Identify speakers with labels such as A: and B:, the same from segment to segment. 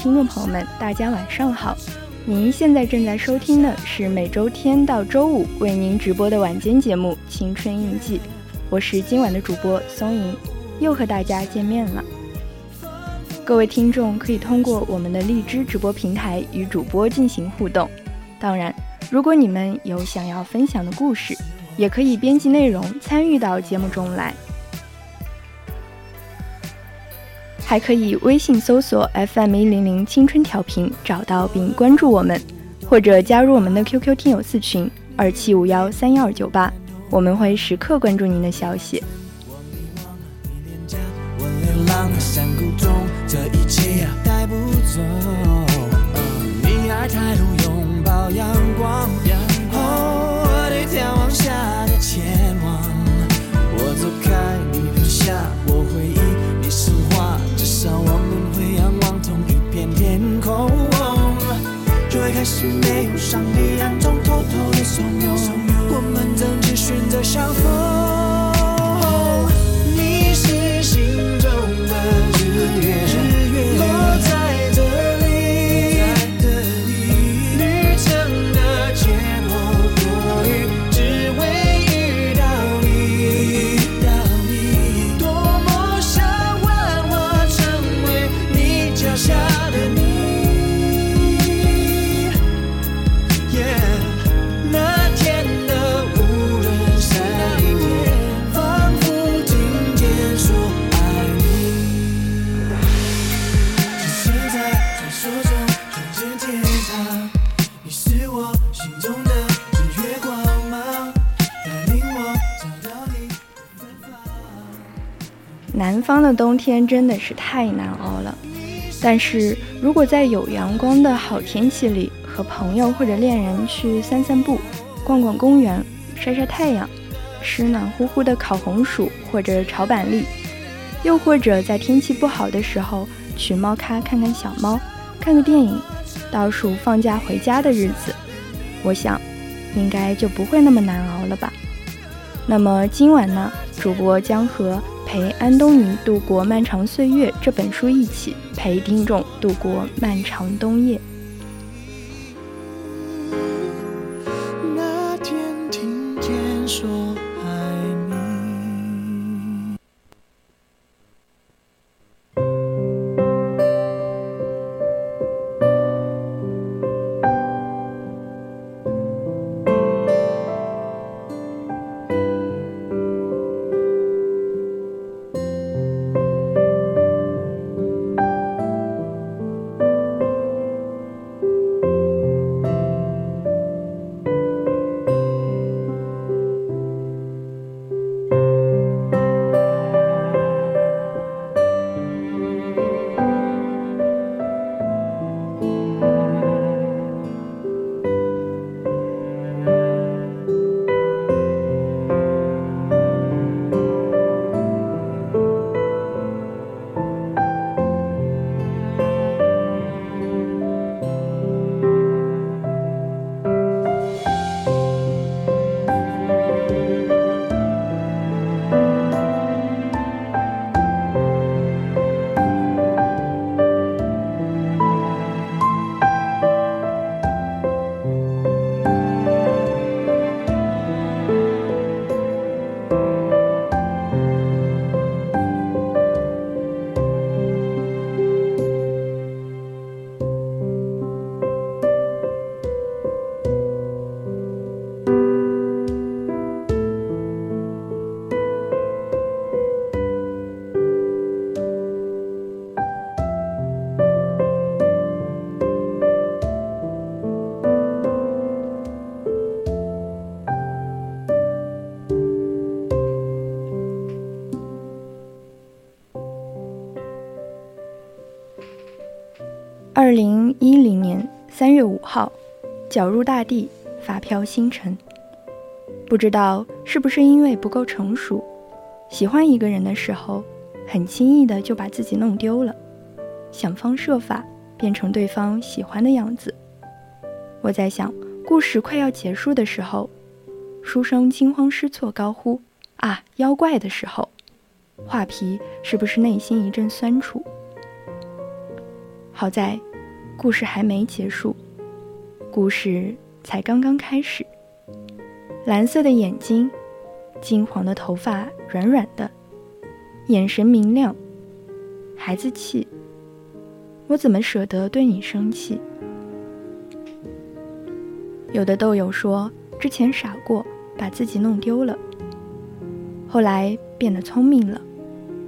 A: 听众朋友们，大家晚上好。您现在正在收听的是每周天到周五为您直播的晚间节目《青春印记》，我是今晚的主播松莹，又和大家见面了。各位听众可以通过我们的荔枝直播平台与主播进行互动。当然，如果你们有想要分享的故事，也可以编辑内容参与到节目中来。还可以微信搜索 FM 一零零青春调频，找到并关注我们，或者加入我们的 QQ 听友四群二七五幺三幺二九八，我们会时刻关注您的消息。
B: 没有上帝暗中偷偷的怂恿，我们曾经选择相逢。
A: 方的冬天真的是太难熬了，但是如果在有阳光的好天气里，和朋友或者恋人去散散步、逛逛公园、晒晒太阳，吃暖乎乎的烤红薯或者炒板栗，又或者在天气不好的时候去猫咖看看小猫，看个电影，倒数放假回家的日子，我想，应该就不会那么难熬了吧。那么今晚呢，主播将和。陪安东尼度过漫长岁月这本书一起陪听众度过漫长冬夜。入大地，发飘星辰。不知道是不是因为不够成熟，喜欢一个人的时候，很轻易的就把自己弄丢了，想方设法变成对方喜欢的样子。我在想，故事快要结束的时候，书生惊慌失措，高呼：“啊，妖怪！”的时候，画皮是不是内心一阵酸楚？好在，故事还没结束，故事才刚刚开始。蓝色的眼睛，金黄的头发，软软的，眼神明亮。孩子气，我怎么舍得对你生气？有的豆友说，之前傻过，把自己弄丢了，后来变得聪明了，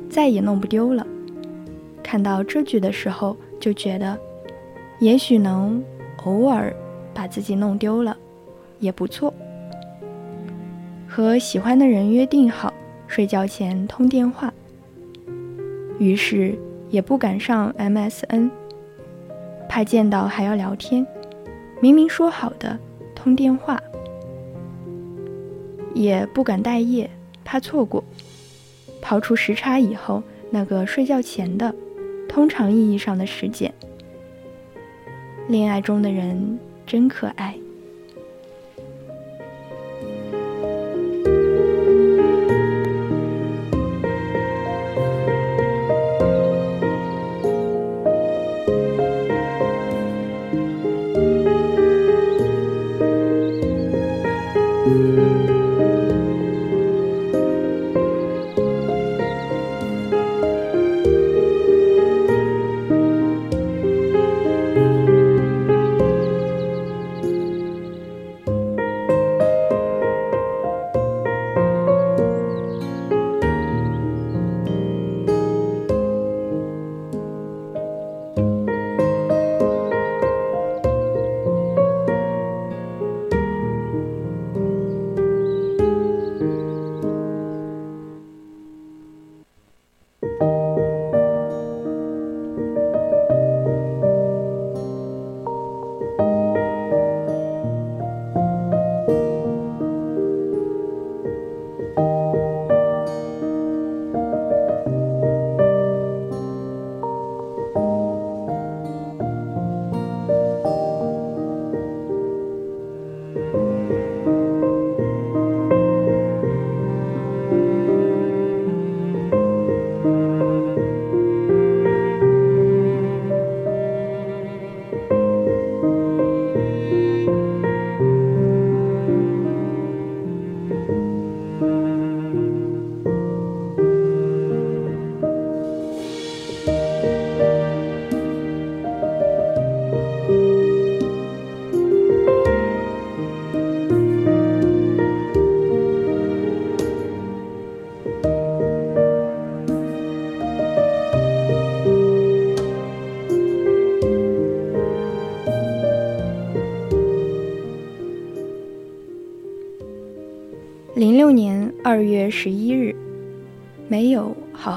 A: 再也弄不丢了。看到这句的时候。就觉得，也许能偶尔把自己弄丢了，也不错。和喜欢的人约定好睡觉前通电话，于是也不敢上 MSN，怕见到还要聊天。明明说好的通电话，也不敢待业，怕错过。刨除时差以后，那个睡觉前的。通常意义上的时间，恋爱中的人真可爱。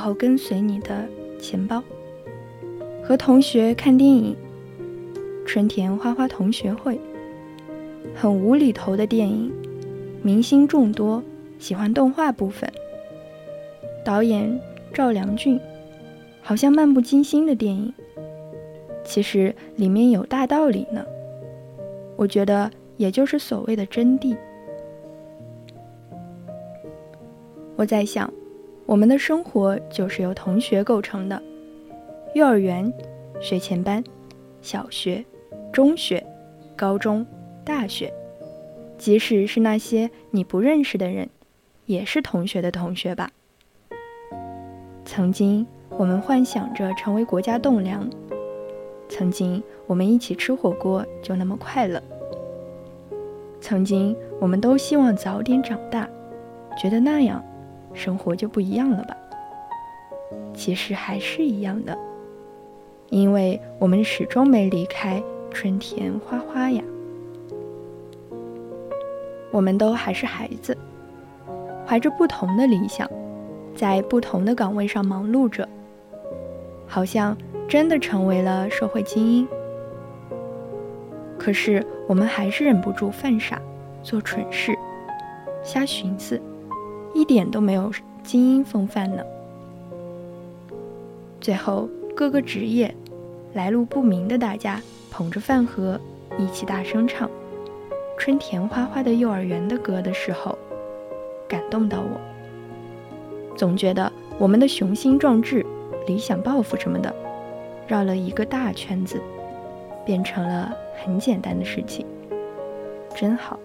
A: 好好跟随你的钱包。和同学看电影，春田花花同学会。很无厘头的电影，明星众多，喜欢动画部分。导演赵良俊，好像漫不经心的电影，其实里面有大道理呢。我觉得，也就是所谓的真谛。我在想，我们的生活就是由同学构成的。幼儿园、学前班、小学、中学、高中、大学，即使是那些你不认识的人，也是同学的同学吧。曾经，我们幻想着成为国家栋梁；曾经，我们一起吃火锅就那么快乐；曾经，我们都希望早点长大，觉得那样。生活就不一样了吧？其实还是一样的，因为我们始终没离开春田花花呀。我们都还是孩子，怀着不同的理想，在不同的岗位上忙碌着，好像真的成为了社会精英，可是我们还是忍不住犯傻，做蠢事，瞎寻思，一点都没有精英风范呢。最后，各个职业、来路不明的大家捧着饭盒，一起大声唱《春田花花的幼儿园》的歌的时候，感动到我。总觉得我们的雄心壮志、理想抱负什么的，绕了一个大圈子，变成了很简单的事情，真好。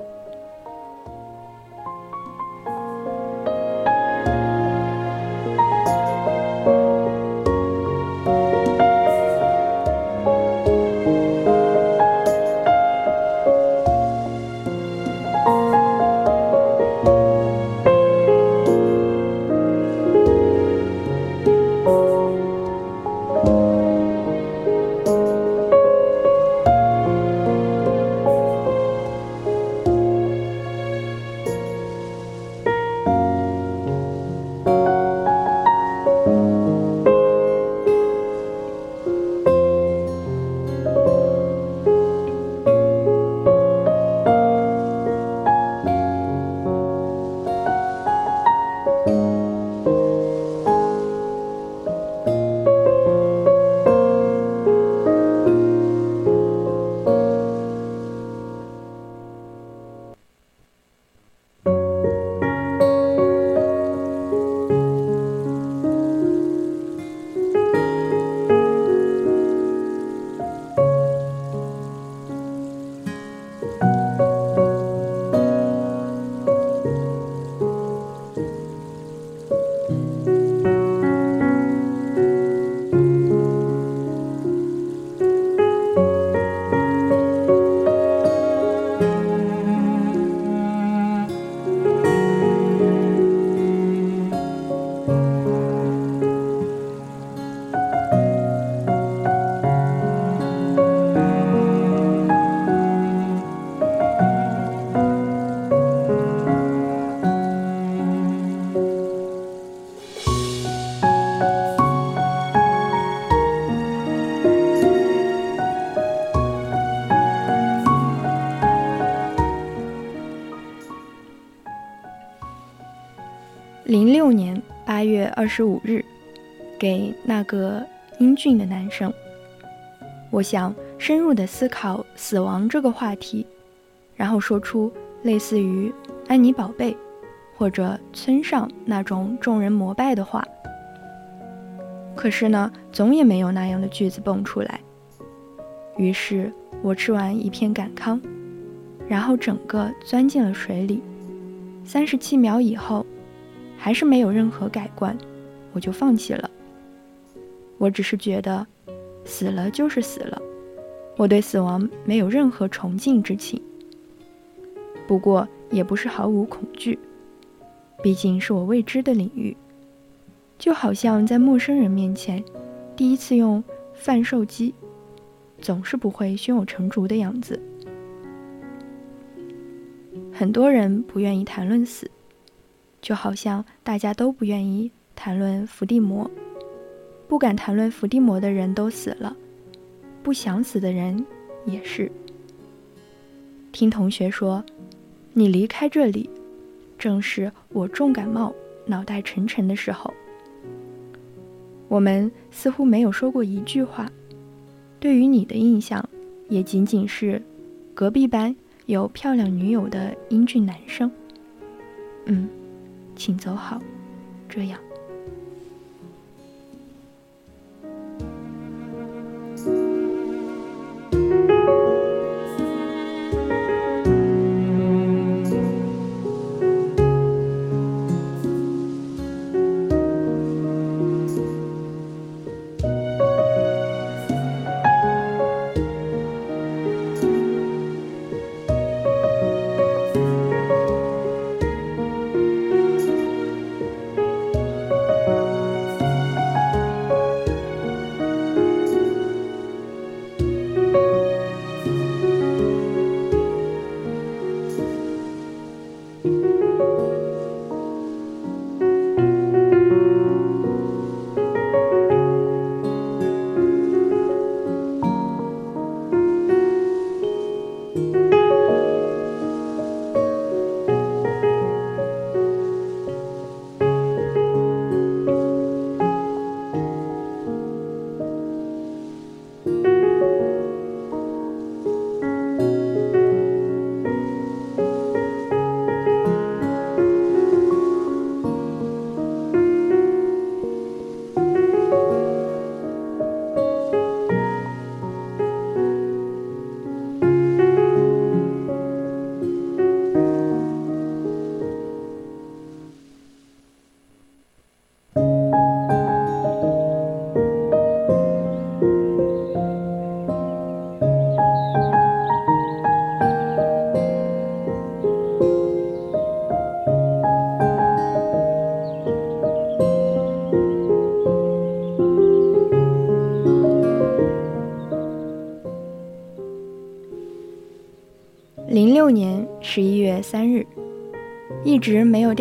A: 六年八月二十五日，给那个英俊的男生。我想深入的思考死亡这个话题，然后说出类似于“安妮宝贝”或者“村上”那种众人膜拜的话。可是呢，总也没有那样的句子蹦出来。于是我吃完一片感康，然后整个钻进了水里。三十七秒以后。还是没有任何改观，我就放弃了。我只是觉得，死了就是死了，我对死亡没有任何崇敬之情。不过也不是毫无恐惧，毕竟是我未知的领域，就好像在陌生人面前，第一次用贩售机，总是不会胸有成竹的样子。很多人不愿意谈论死。就好像大家都不愿意谈论伏地魔，不敢谈论伏地魔的人都死了，不想死的人也是。听同学说，你离开这里，正是我重感冒、脑袋沉沉的时候。我们似乎没有说过一句话，对于你的印象，也仅仅是隔壁班有漂亮女友的英俊男生。嗯。请走好这样。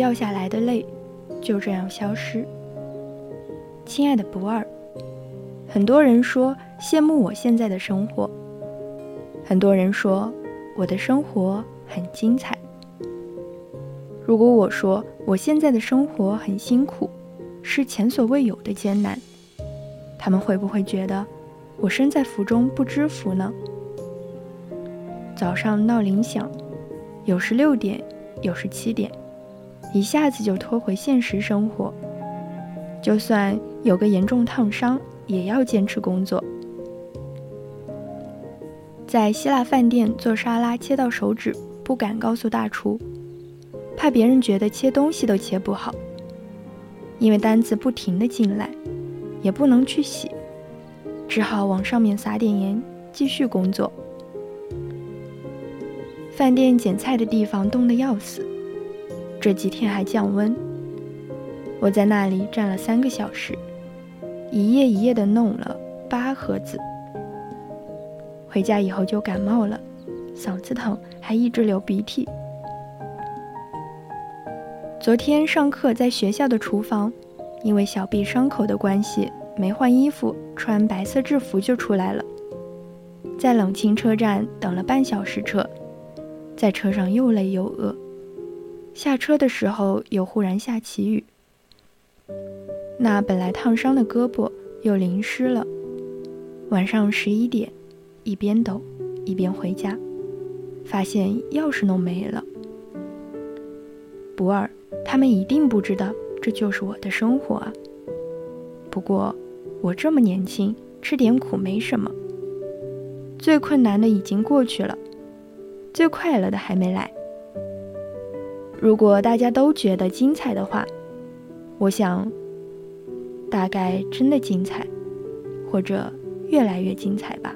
A: 掉下来的泪，就这样消失。亲爱的不二，很多人说羡慕我现在的生活，很多人说我的生活很精彩。如果我说我现在的生活很辛苦，是前所未有的艰难，他们会不会觉得我身在福中不知福呢？早上闹铃响。有时六点，有时七点，一下子就拖回现实生活。就算有个严重烫伤，也要坚持工作。在希腊饭店做沙拉，切到手指，不敢告诉大厨，怕别人觉得切东西都切不好。因为单子不停的进来，也不能去洗，只好往上面撒点盐，继续工作。饭店捡菜的地方冻得要死，这几天还降温。我在那里站了三个小时，一页一页的弄了八盒子。回家以后就感冒了，嗓子疼，还一直流鼻涕。昨天上课在学校的厨房，因为小臂伤口的关系，没换衣服，穿白色制服就出来了。在冷清车站等了半小时车。在车上又累又饿，下车的时候又忽然下起雨，那本来烫伤的胳膊又淋湿了。晚上十一点，一边抖一边回家，发现钥匙弄没了。不二，他们一定不知道这就是我的生活啊。不过我这么年轻，吃点苦没什么。最困难的已经过去了。最快乐的还没来。如果大家都觉得精彩的话，我想，大概真的精彩，或者越来越精彩吧。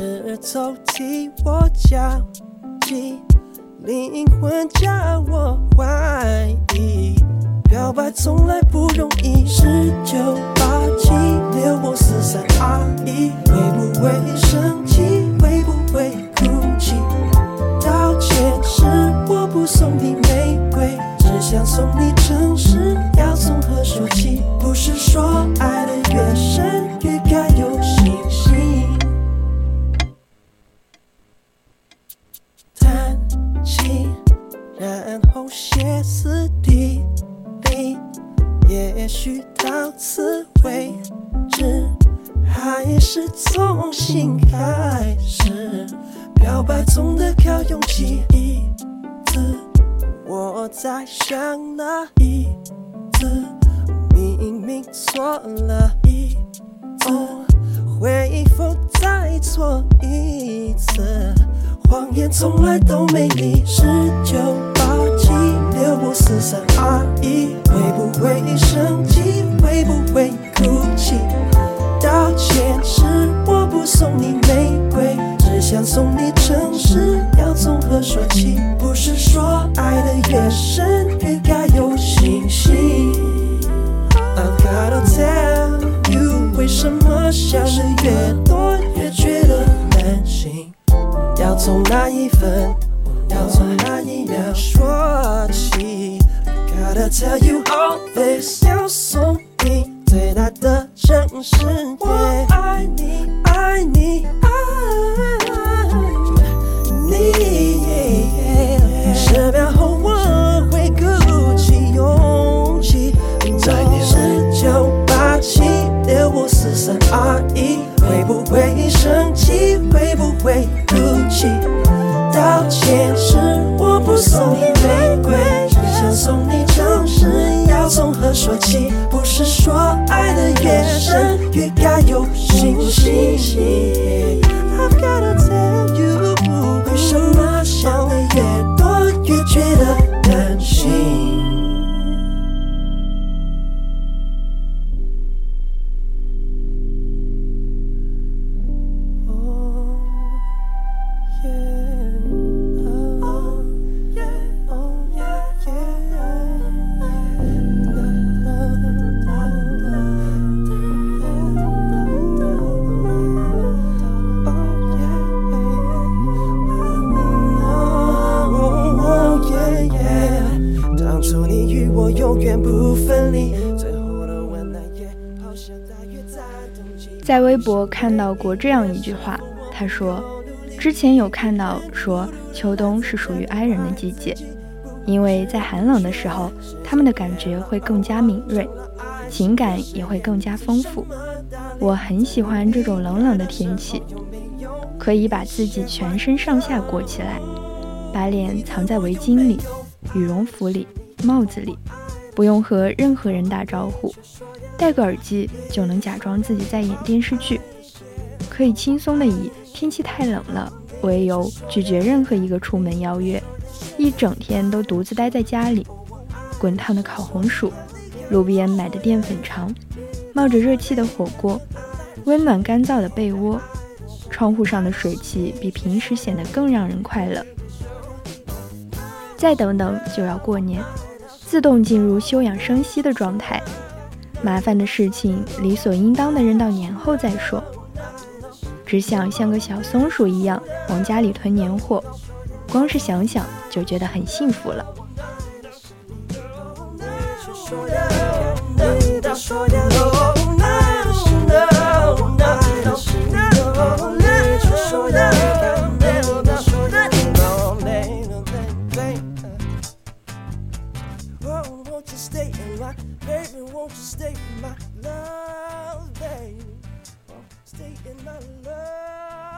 C: 是抽屉我焦急，灵魂叫我怀疑，表白从来不容易。十九八七六五四三二一，会不会生气？会不会哭泣？道歉是我不送你玫瑰，只想送你诚实。要从何说起？不是说爱的越深越该有。许到此为止还是重新开始表白总得靠勇气一次我在想那一次明明错了一次会否再错一次？谎言从来都没你，十九八七六五四三二一，会不会生气？会不会哭泣？道歉是我不送你玫瑰，只想送你诚实。要从何说起？不是说爱的越深越该有信心。I gotta tell you，为什么想的越多越觉得难醒？要从哪一分？要从哪一秒说起？Gotta tell you all this，要送你最大的诚实。我爱你，爱你，爱你。十秒后我会鼓起勇气，在你十九八七六五四三二一，会不会生气？会不会哭泣？道歉是我不送你玫瑰，想送你诚实。要从何说起？不是说爱的越深越该有信心。I've gotta tell you，为什么想的越多越觉得分离，最后的温暖也好像大约在冬季。
A: 在微博看到过这样一句话，他说：“之前有看到说秋冬是属于哀人的季节，因为在寒冷的时候，他们的感觉会更加敏锐，情感也会更加丰富。我很喜欢这种冷冷的天气，可以把自己全身上下裹起来，把脸藏在围巾里、羽绒服里、帽子里，不用和任何人打招呼。”戴个耳机就能假装自己在演电视剧，可以轻松的以天气太冷了为由拒绝任何一个出门邀约，一整天都独自待在家里。滚烫的烤红薯，路边买的淀粉肠，冒着热气的火锅，温暖干燥的被窝，窗户上的水汽比平时显得更让人快乐。再等等就要过年，自动进入休养生息的状态，麻烦的事情理所应当的扔到年后再说，只想像个小松鼠一样往家里囤年货，光是想想就觉得很幸福了。Stay in my love.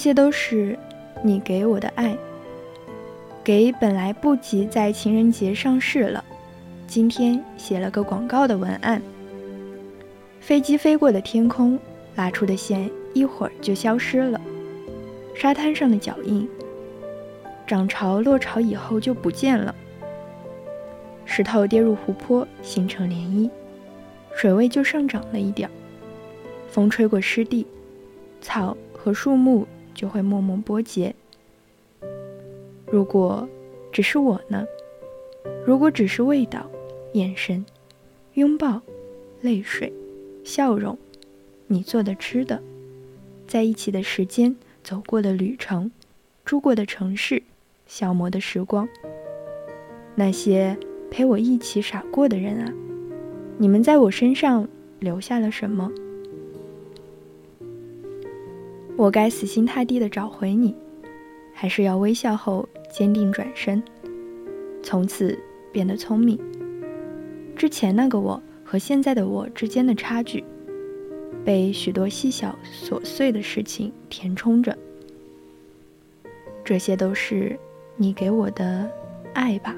A: 这些都是你给我的爱。给本来不及在情人节上市了，今天写了个广告的文案。飞机飞过的天空，拉出的线一会儿就消失了。沙滩上的脚印，涨潮落潮以后就不见了。石头跌入湖泊，形成涟漪，水位就上涨了一点儿。风吹过湿地，草和树木就会默默波及。如果只是我呢？如果只是味道、眼神、拥抱、泪水、笑容，你做的、吃的，在一起的时间、走过的旅程、住过的城市、消磨的时光，那些陪我一起傻过的人啊，你们在我身上留下了什么？我该死心塌地的找回你，还是要微笑后？坚定转身，从此变得聪明。之前那个我和现在的我之间的差距，被许多细小琐碎的事情填充着。这些都是你给我的爱吧。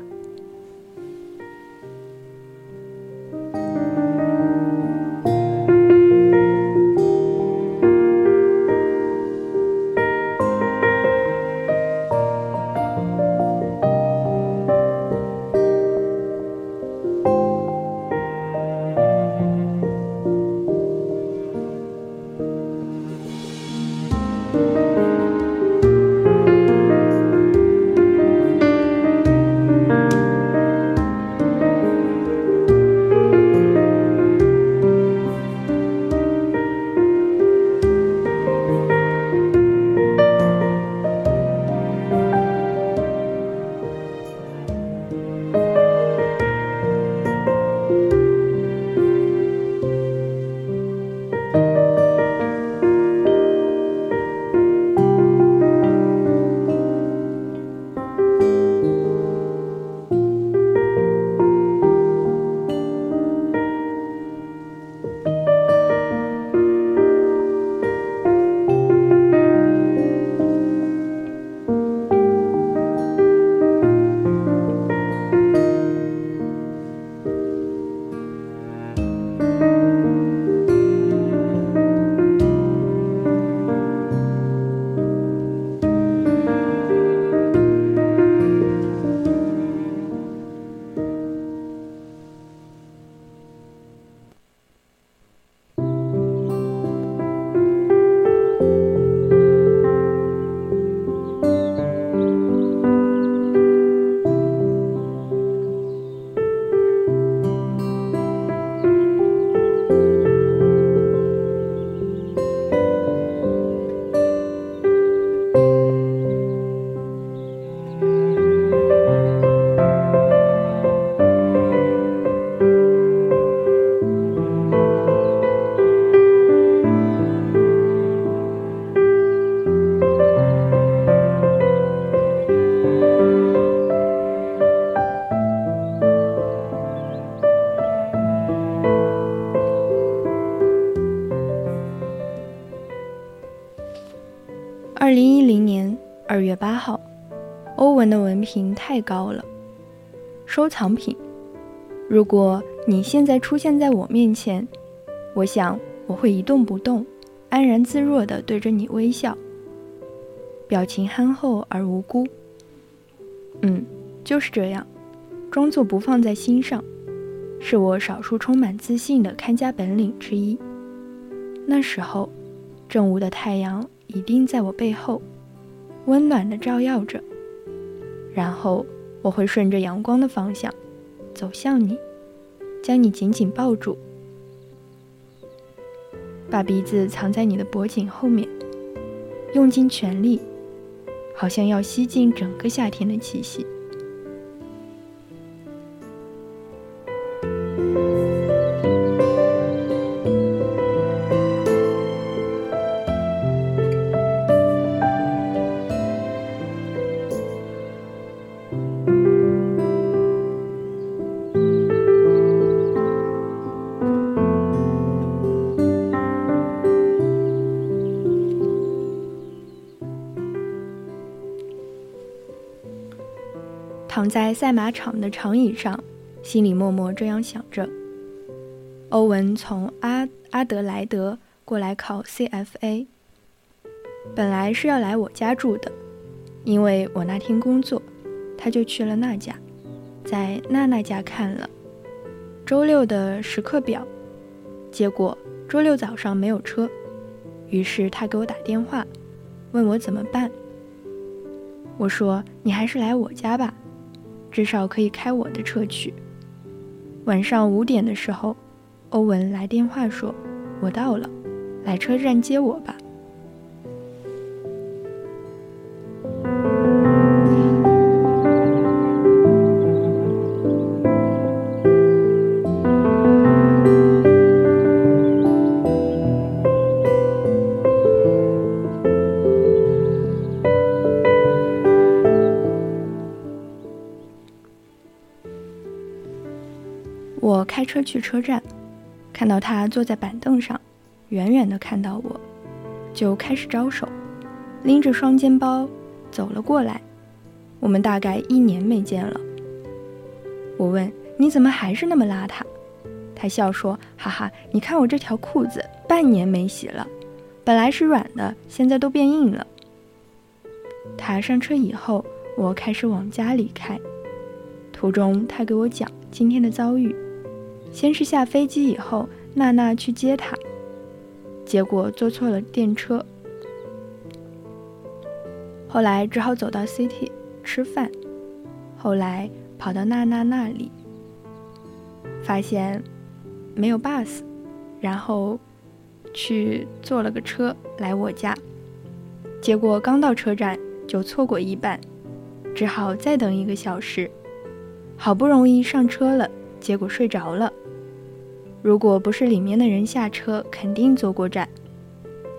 A: 八号，欧文的文凭太高了，收藏品。如果你现在出现在我面前，我想我会一动不动，安然自若地对着你微笑，表情憨厚而无辜。嗯，就是这样，装作不放在心上，是我少数充满自信的看家本领之一。那时候，正午的太阳一定在我背后。温暖的照耀着，然后我会顺着阳光的方向走向你，将你紧紧抱住，把鼻子藏在你的脖颈后面，用尽全力，好像要吸进整个夏天的气息。在赛马场的长椅上，心里默默这样想着。欧文从阿阿德莱德过来考 CFA，本来是要来我家住的，因为我那天工作，他就去了那家，在娜娜家看了周六的时刻表，结果周六早上没有车，于是他给我打电话，问我怎么办。我说你还是来我家吧，至少可以开我的车去。晚上五点的时候。欧文来电话说：“我到了，来车站接我吧。”去车站。看到他坐在板凳上，远远的看到我，就开始招手，拎着双肩包走了过来。我们大概一年没见了。我问你怎么还是那么邋遢？他笑说：“哈哈，你看我这条裤子半年没洗了，本来是软的，现在都变硬了。”他上车以后，我开始往家里开。途中，他给我讲今天的遭遇。先是下飞机以后，娜娜去接他，结果坐错了电车，后来只好走到 City 吃饭，后来跑到娜娜那里，发现没有 bus，然后去坐了个车来我家，结果刚到车站就错过一半，只好再等一个小时，好不容易上车了，结果睡着了。如果不是里面的人下车，肯定坐过站。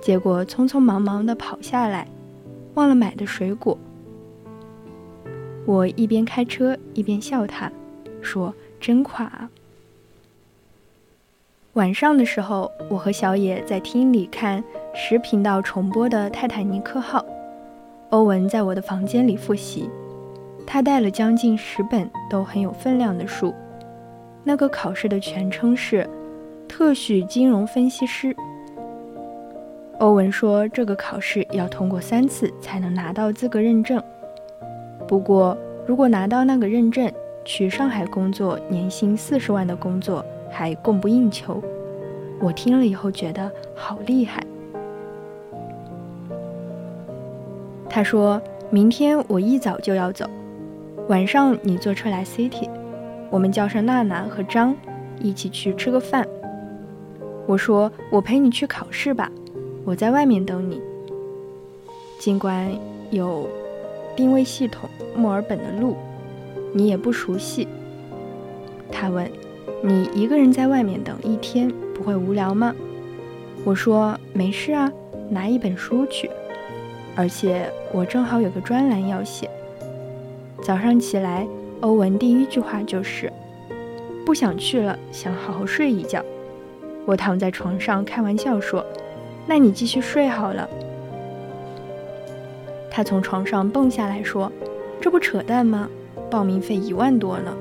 A: 结果匆匆忙忙地跑下来，忘了买的水果。我一边开车一边笑他，说：“真垮啊。”晚上的时候，我和小野在厅里看十频道重播的《泰坦尼克号》，欧文在我的房间里复习，他带了将近十本都很有分量的书。那个考试的全称是特许金融分析师。欧文说，这个考试要通过三次才能拿到资格认证。不过，如果拿到那个认证，去上海工作，年薪四十万的工作还供不应求。我听了以后觉得好厉害。他说明天我一早就要走，晚上你坐车来 City。我们叫上娜娜和张，一起去吃个饭。我说：“我陪你去考试吧，我在外面等你。”尽管有定位系统墨尔本的路，你也不熟悉。他问：“你一个人在外面等一天，不会无聊吗？”我说：“没事啊，拿一本书去，而且我正好有个专栏要写。”早上起来。欧文第一句话就是：“不想去了，想好好睡一觉。”我躺在床上开玩笑说：“那你继续睡好了。”他从床上蹦下来说：“这不扯淡吗？报名费一万多呢。”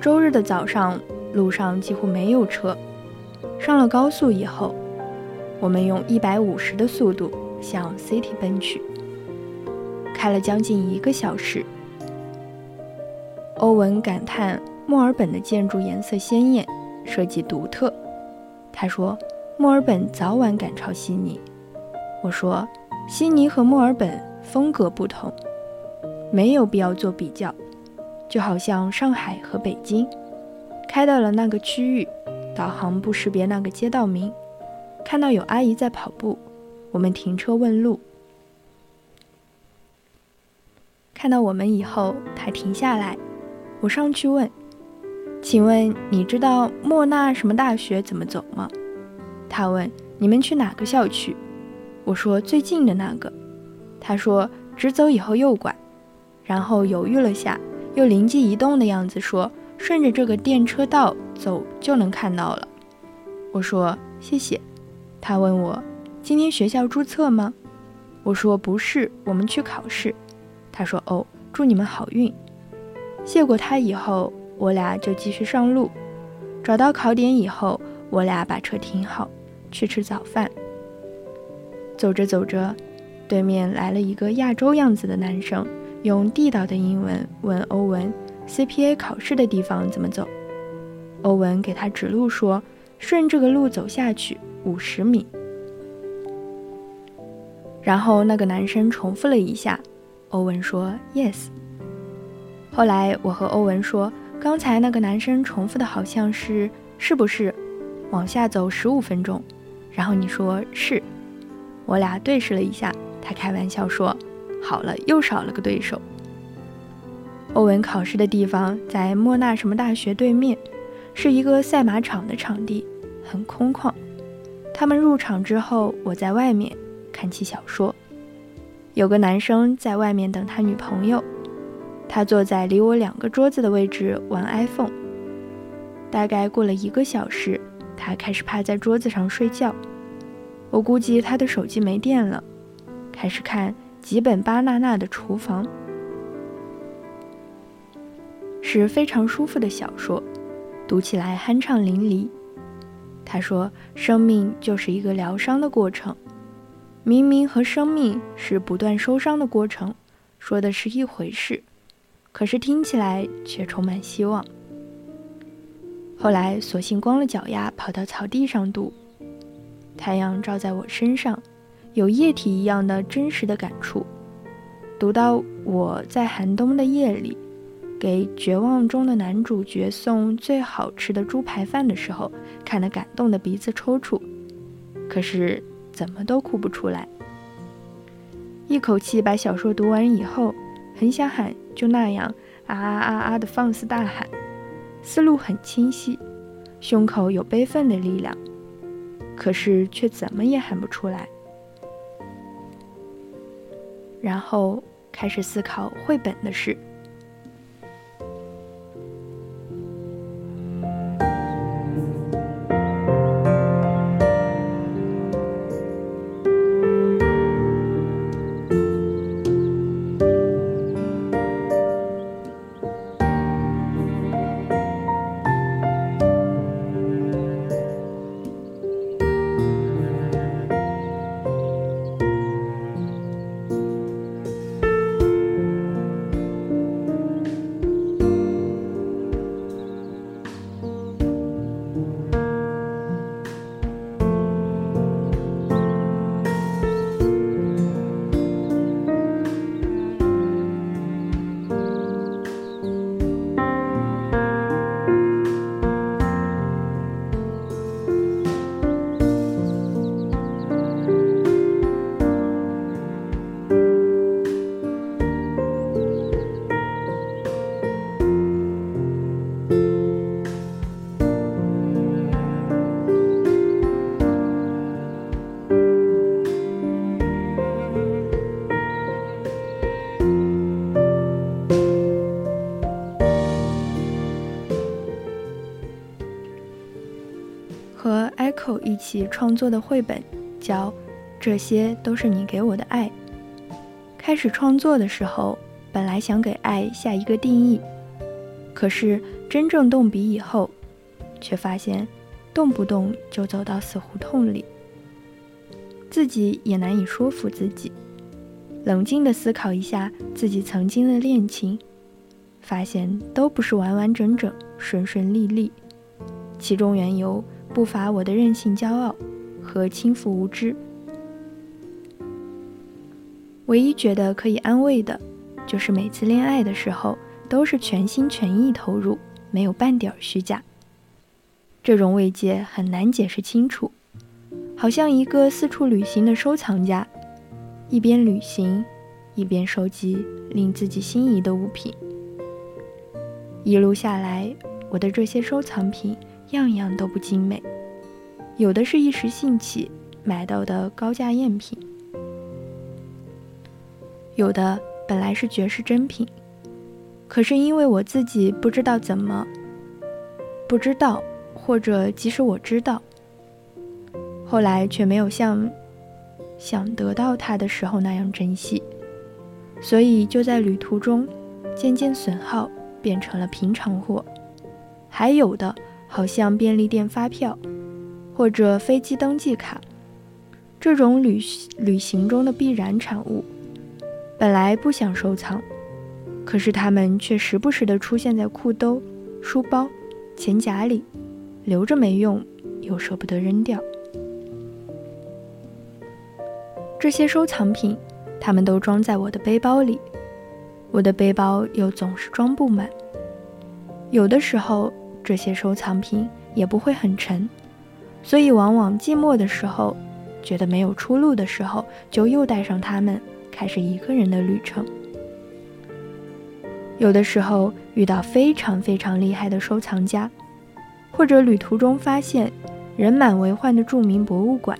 A: 周日的早上，路上几乎没有车。上了高速以后，我们用一百五十的速度向 City 奔去，开了将近一个小时。欧文感叹墨尔本的建筑颜色鲜艳，设计独特。他说：“墨尔本早晚赶超悉尼。”我说：“悉尼和墨尔本风格不同，没有必要做比较。就好像上海和北京，开到了那个区域，导航不识别那个街道名，看到有阿姨在跑步，我们停车问路。看到我们以后，他停下来。”我上去问：“请问你知道莫纳什么大学怎么走吗？”他问：“你们去哪个校区？”我说：“最近的那个。”他说：“直走以后右拐。”然后犹豫了下，又灵机一动的样子说：“顺着这个电车道走就能看到了。”我说：“谢谢。”他问我：“今天学校注册吗？”我说：“不是，我们去考试。”他说：“哦，祝你们好运。”谢过他以后，我俩就继续上路。找到考点以后，我俩把车停好，去吃早饭。走着走着，对面来了一个亚洲样子的男生，用地道的英文问欧文：“CPA 考试的地方怎么走？”欧文给他指路说：“顺这个路走下去五十米。”然后那个男生重复了一下，欧文说：“Yes。”后来我和欧文说：“刚才那个男生重复的好像是是不是？往下走十五分钟。”然后你说是。我俩对视了一下，他开玩笑说：“好了，又少了个对手。”欧文考试的地方在莫纳什么大学对面，是一个赛马场的场地，很空旷。他们入场之后，我在外面看起小说。有个男生在外面等他女朋友，他坐在离我两个桌子的位置玩 iPhone。大概过了一个小时，他开始趴在桌子上睡觉。我估计他的手机没电了，开始看吉本巴娜娜的厨房，是非常舒服的小说，读起来酣畅淋漓。他说：“生命就是一个疗伤的过程，明明和生命是不断受伤的过程，说的是一回事，可是听起来却充满希望。”后来索性光了脚丫，跑到草地上读。太阳照在我身上，有液体一样的真实的感触。读到我在寒冬的夜里，给绝望中的男主角送最好吃的猪排饭的时候，看得感动的鼻子抽搐，可是怎么都哭不出来。一口气把小说读完以后，很想喊，就那样啊啊啊啊的放肆大喊，思路很清晰，胸口有悲愤的力量。可是却怎么也喊不出来，然后开始思考绘本的事。起创作的绘本叫《这些都是你给我的爱》。开始创作的时候，本来想给爱下一个定义，可是真正动笔以后，却发现动不动就走到死胡同里，自己也难以说服自己。冷静地思考一下自己曾经的恋情，发现都不是完完整整、顺顺利利，其中缘由。不乏我的任性、骄傲和轻浮无知。唯一觉得可以安慰的，就是每次恋爱的时候都是全心全意投入，没有半点虚假。这种慰藉很难解释清楚，好像一个四处旅行的收藏家，一边旅行，一边收集令自己心仪的物品。一路下来，我的这些收藏品。样样都不精美，有的是一时兴起买到的高价赝品，有的本来是绝世珍品，可是因为我自己不知道怎么，不知道，或者即使我知道，后来却没有像想得到它的时候那样珍惜，所以就在旅途中渐渐损耗，变成了平常货，还有的好像便利店发票或者飞机登记卡，这种旅旅行中的必然产物。本来不想收藏，可是它们却时不时地出现在裤兜、书包、钱夹里，留着没用，又舍不得扔掉。这些收藏品，它们都装在我的背包里，我的背包又总是装不满。有的时候，这些收藏品也不会很沉，所以往往寂寞的时候，觉得没有出路的时候，就又带上它们。开始一个人的旅程。有的时候遇到非常非常厉害的收藏家，或者旅途中发现人满为患的著名博物馆，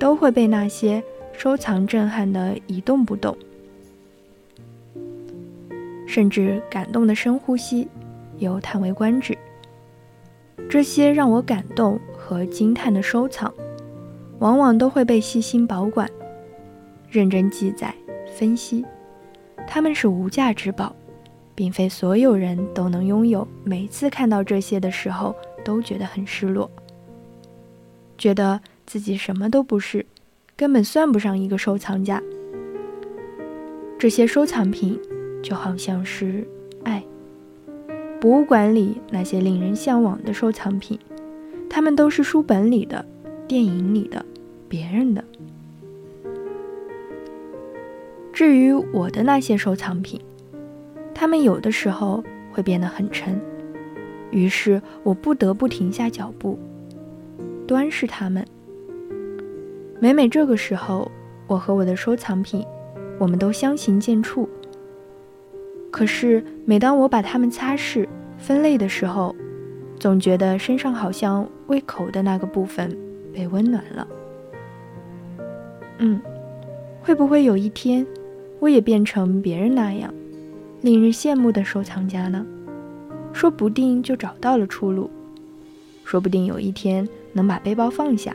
A: 都会被那些收藏震撼的一动不动，甚至感动的深呼吸，又叹为观止。这些让我感动和惊叹的收藏，往往都会被细心保管。认真记载、分析，他们是无价之宝，并非所有人都能拥有。每次看到这些的时候，都觉得很失落，觉得自己什么都不是，根本算不上一个收藏家。这些收藏品就好像是。博物馆里那些令人向往的收藏品，它们都是书本里的、电影里的、别人的。至于我的那些收藏品，它们有的时候会变得很沉，于是我不得不停下脚步，端视它们。每每这个时候，我和我的收藏品，我们都相形见绌。可是每当我把它们擦拭、分类的时候，总觉得身上好像胃口的那个部分被温暖了。嗯，会不会有一天？我也变成别人那样，令人羡慕的收藏家呢？说不定就找到了出路，说不定有一天能把背包放下。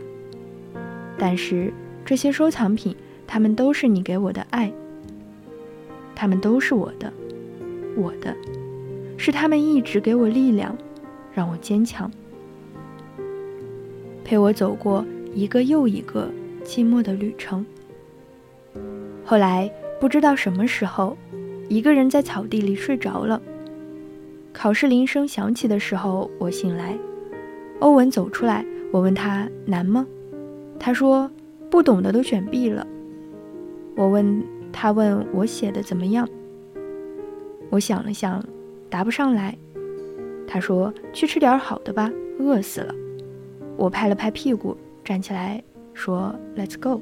A: 但是这些收藏品，它们都是你给我的爱，它们都是我的，我的，是他们一直给我力量，让我坚强，陪我走过一个又一个寂寞的旅程。后来。不知道什么时候，一个人在草地里睡着了。考试铃声响起的时候，我醒来。欧文走出来，我问他难吗？他说不懂的都选 B 了。我问他问我写的怎么样？我想了想，答不上来。他说去吃点好的吧，饿死了。我拍了拍屁股，站起来说 Let's go。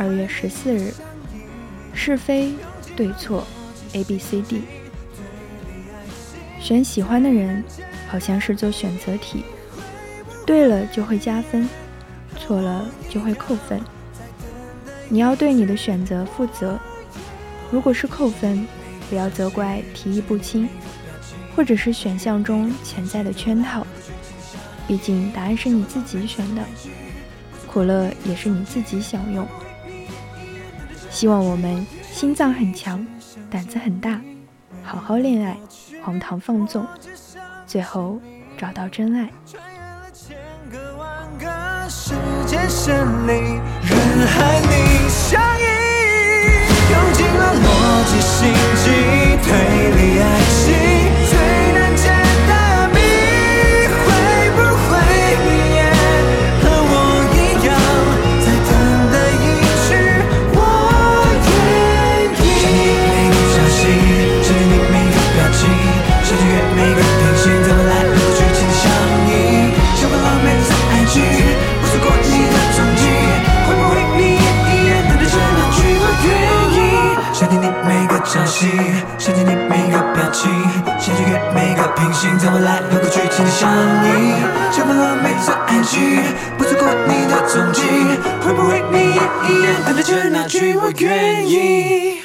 A: 二月十四日，是非对错，A B C D。选喜欢的人，好像是做选择题，对了就会加分，错了就会扣分。你要对你的选择负责。如果是扣分，不要责怪提议不清，或者是选项中潜在的圈套。毕竟答案是你自己选的，苦乐也是你自己享用。希望我们心脏很强，胆子很大，好好恋爱，荒唐放纵，最后找到真爱。
B: 千个万个时间线里，人海里相依，用尽了逻辑心机，推理想见你每个表情，想穿越每个平行，怎么来和过去紧紧相依？想完了每次爱情，不错过你的踪迹，会不会你也一样等待着那句我愿意？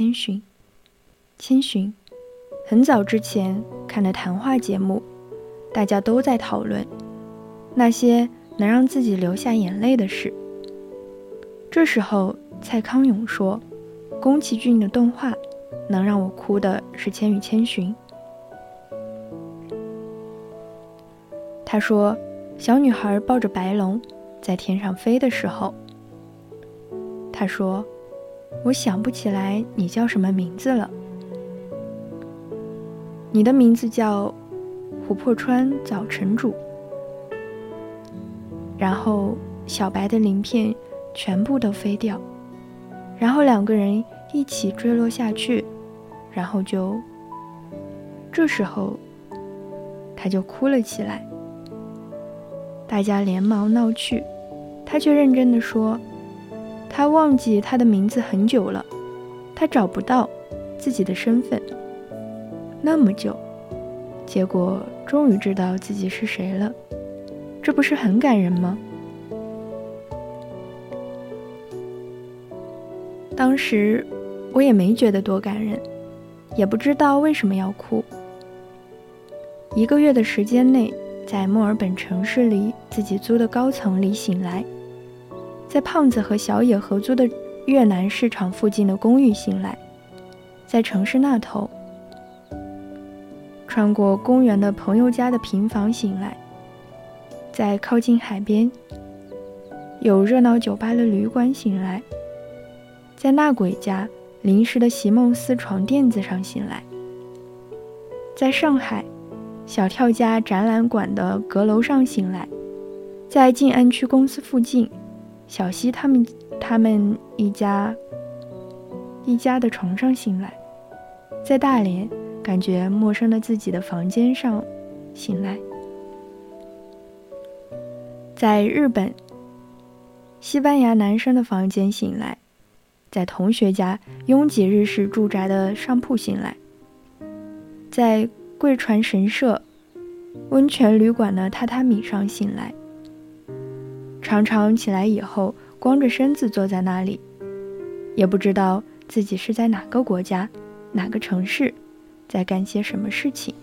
A: 千寻》。千寻，很早之前看的谈话节目，大家都在讨论那些能让自己流下眼泪的事。这时候，蔡康永说，宫崎骏的动画能让我哭的是《千与千寻》。他说，小女孩抱着白龙在天上飞的时候。他说：“我想不起来你叫什么名字了。你的名字叫琥珀川早晨主。”然后小白的鳞片全部都飞掉，然后两个人一起坠落下去，然后就……这时候他就哭了起来。大家连忙闹去，他却认真的说。他忘记他的名字很久了，他找不到自己的身份，那么久，结果终于知道自己是谁了，这不是很感人吗？当时我也没觉得多感人，也不知道为什么要哭。一个月的时间内，在墨尔本城市里自己租的高层里醒来。在胖子和小野合租的越南市场附近的公寓醒来，在城市那头，穿过公园的朋友家的平房醒来，在靠近海边有热闹酒吧的旅馆醒来，在那鬼家临时的席梦思床垫子上醒来，在上海小跳家展览馆的阁楼上醒来，在静安区公司附近。小西他们他们一家一家的床上醒来，在大连感觉陌生的自己的房间上醒来，在日本西班牙男生的房间醒来，在同学家拥挤日式住宅的上铺醒来，在贵船神社温泉旅馆的榻榻米上醒来。常常起来以后，光着身子坐在那里，也不知道自己是在哪个国家、哪个城市，在干些什么事情。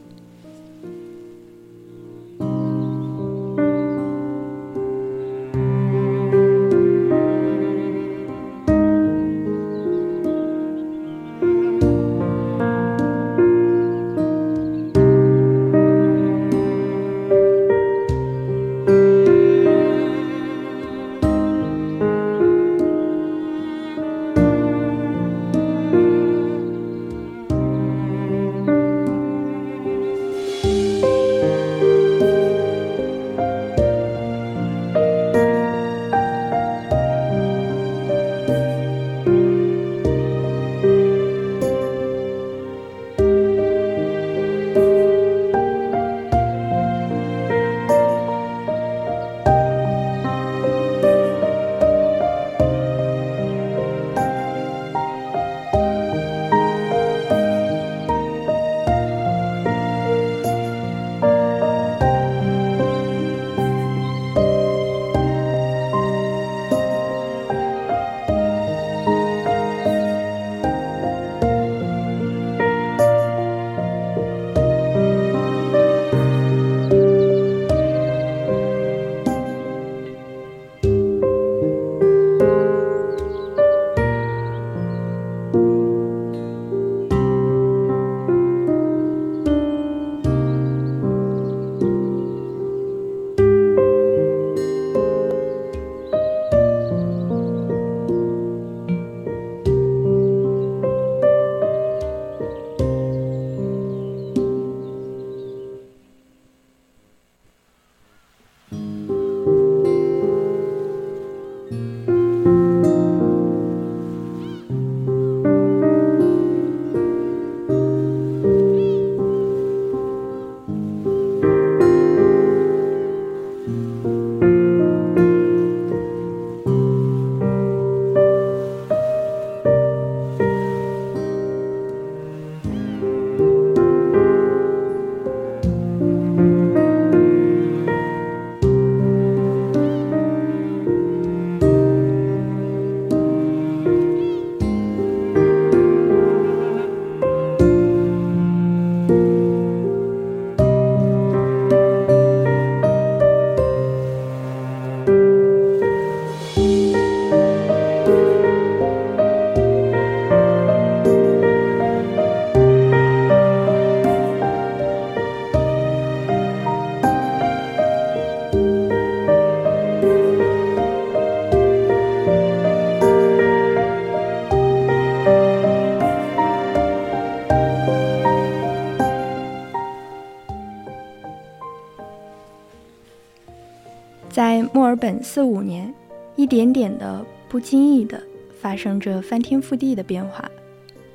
A: 四五年，一点点的、不经意的发生着翻天覆地的变化，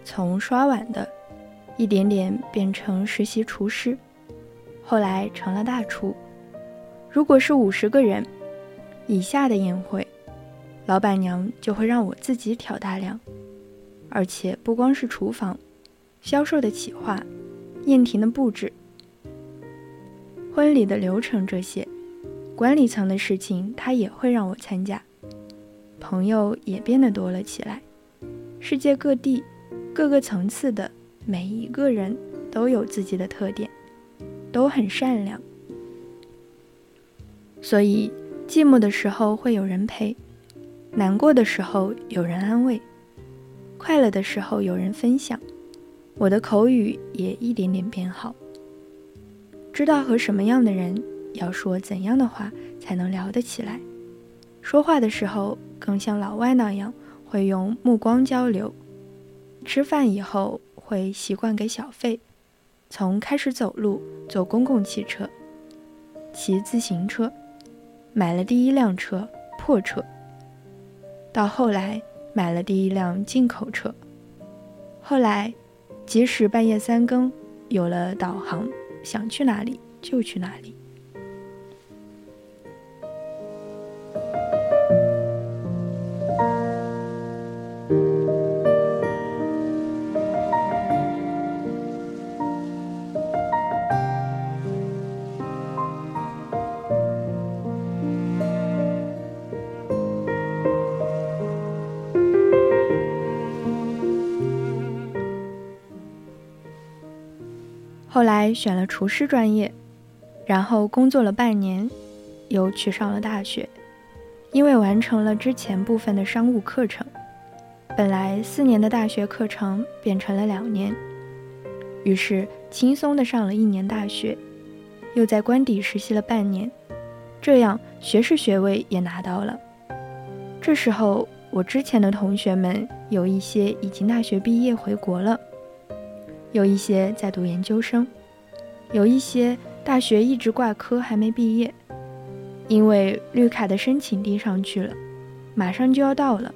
A: 从刷碗的，一点点变成实习厨师，后来成了大厨。如果是五十个人以下的宴会，老板娘就会让我自己挑大梁，而且不光是厨房、销售的企划、宴庭的布置、婚礼的流程这些。管理层的事情，他也会让我参加。朋友也变得多了起来，世界各地、各个层次的每一个人都有自己的特点，都很善良。所以，寂寞的时候会有人陪，难过的时候有人安慰，快乐的时候有人分享。我的口语也一点点变好，知道和什么样的人。要说怎样的话才能聊得起来？说话的时候更像老外那样，会用目光交流。吃饭以后会习惯给小费。从开始走路、坐公共汽车、骑自行车，买了第一辆车——破车，到后来买了第一辆进口车，后来即使半夜三更，有了导航，想去哪里就去哪里。后来选了厨师专业，然后工作了半年，又去上了大学。因为完成了之前部分的商务课程，本来四年的大学课程变成了两年，于是轻松的上了一年大学，又在官邸实习了半年，这样学士学位也拿到了。这时候，我之前的同学们有一些已经大学毕业回国了。有一些在读研究生，有一些大学一直挂科还没毕业，因为绿卡的申请递上去了，马上就要到了，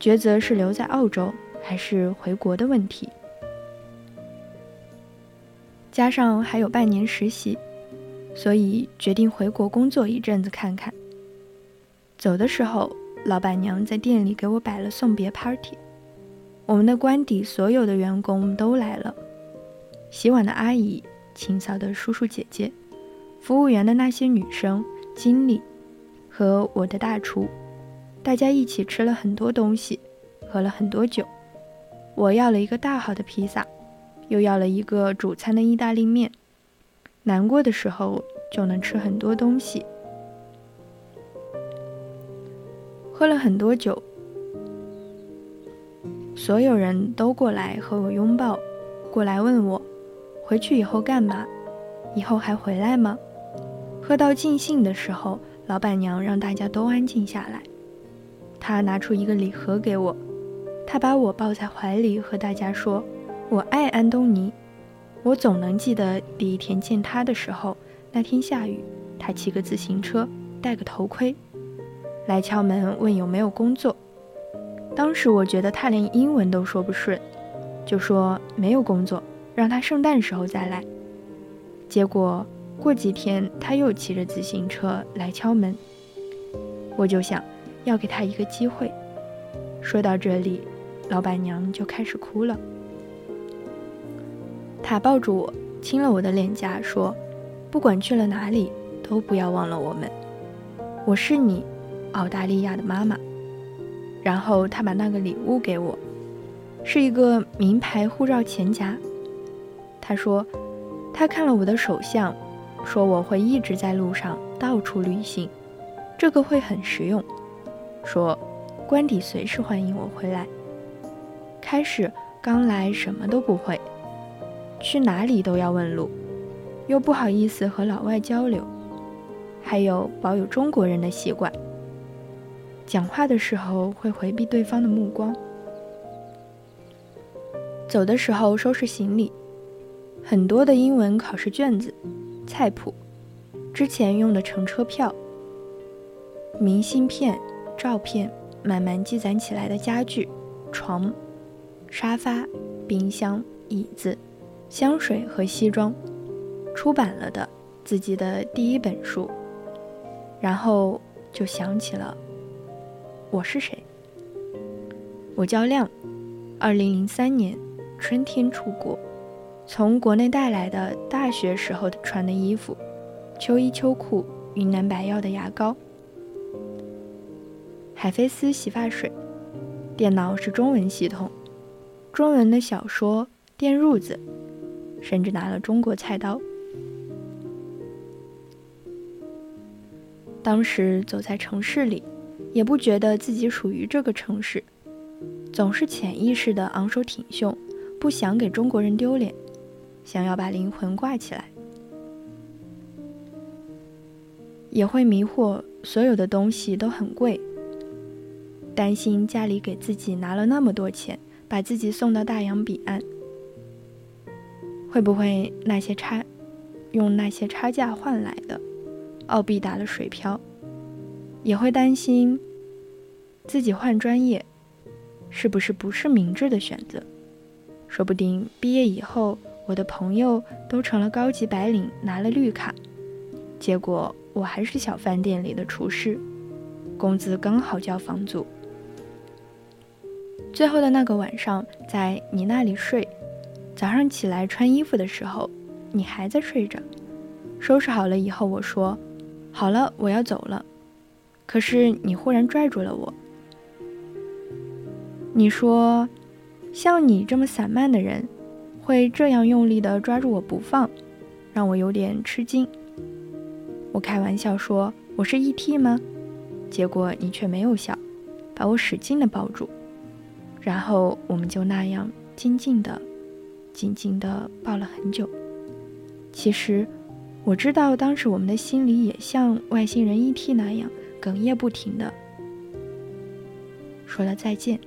A: 抉择是留在澳洲还是回国的问题。加上还有半年实习，所以决定回国工作一阵子看看。走的时候，老板娘在店里给我摆了送别 party。我们的官邸所有的员工都来了，洗碗的阿姨、清扫的叔叔姐姐、服务员的那些女生、经理和我的大厨，大家一起吃了很多东西，喝了很多酒。我要了一个大号的披萨，又要了一个主餐的意大利面。难过的时候就能吃很多东西，喝了很多酒。所有人都过来和我拥抱，过来问我，回去以后干嘛？以后还回来吗？喝到尽兴的时候，老板娘让大家都安静下来。她拿出一个礼盒给我，她把我抱在怀里，和大家说：“我爱安东尼。”我总能记得第一天见他的时候，那天下雨，他骑个自行车，戴个头盔，来敲门问有没有工作。当时我觉得他连英文都说不顺，就说没有工作，让他圣诞时候再来。结果过几天他又骑着自行车来敲门，我就想要给他一个机会。说到这里，老板娘就开始哭了。他抱住我，亲了我的脸颊，说：“不管去了哪里，都不要忘了我们。我是你，澳大利亚的妈妈。”然后他把那个礼物给我，是一个名牌护照钱夹。他说，他看了我的手相，说我会一直在路上到处旅行，这个会很实用。说官邸随时欢迎我回来。开始刚来什么都不会，去哪里都要问路，又不好意思和老外交流，还有保有中国人的习惯。讲话的时候会回避对方的目光，走的时候收拾行李，很多的英文考试卷子、菜谱，之前用的乘车票，明信片、照片慢慢积攒起来的家具、床、沙发、冰箱、椅子、香水和西装，出版了的自己的第一本书，然后就想起了我是谁。我叫亮，二零零三年春天出国，从国内带来的大学时候穿的衣服，秋衣秋裤，云南白药的牙膏。海飞丝洗发水，电脑是中文系统，中文的小说电褥子，甚至拿了中国菜刀。当时走在城市里，也不觉得自己属于这个城市，总是潜意识的昂首挺胸，不想给中国人丢脸，想要把灵魂挂起来，也会迷惑所有的东西都很贵。担心家里给自己拿了那么多钱，把自己送到大洋彼岸，会不会那些差，用那些差价换来的，澳币打了水漂？也会担心自己换专业，是不是不是明智的选择？说不定毕业以后，我的朋友都成了高级白领，拿了绿卡，结果我还是小饭店里的厨师，工资刚好交房租。最后的那个晚上，在你那里睡，早上起来穿衣服的时候，你还在睡着。收拾好了以后，我说：“好了，我要走了。”可是你忽然拽住了我。你说：“像你这么散漫的人，会这样用力的抓住我不放，让我有点吃惊。”我开玩笑说：“我是 E.T. 吗？”结果你却没有笑，把我使劲的抱住。然后我们就那样静静的、静静的抱了很久。其实，我知道当时我们的心里也像外星人 ET 那样哽咽不停的说了再见。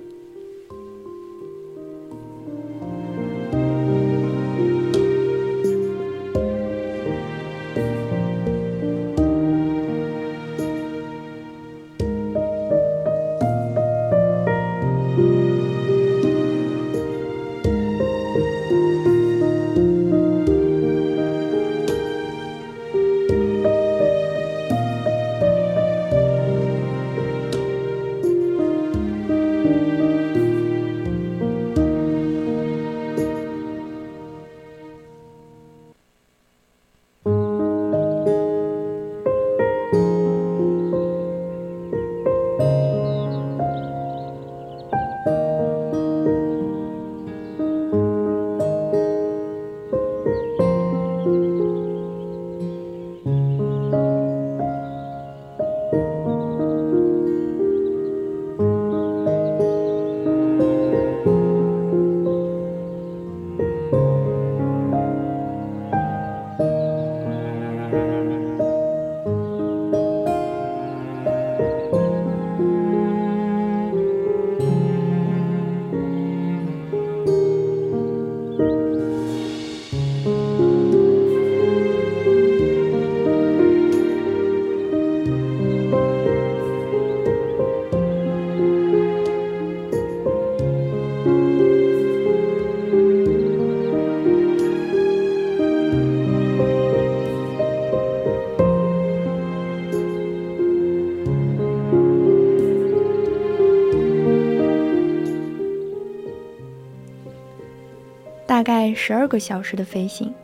A: 十二个小时的飞行，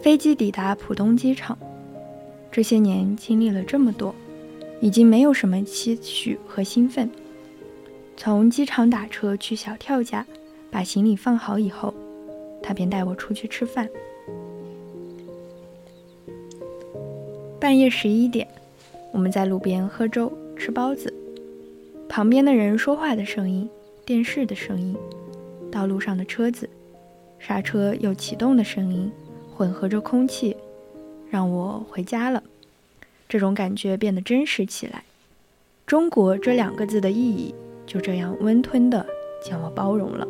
A: 飞机抵达浦东机场。这些年经历了这么多，已经没有什么期许和兴奋。从机场打车去小跳家，把行李放好以后，他便带我出去吃饭。半夜十一点，我们在路边喝粥吃包子，旁边的人说话的声音，电视的声音，道路上的车子。刹车又启动的声音，混合着空气，让我回家了。这种感觉变得真实起来。中国这两个字的意义就这样温吞的将我包容了。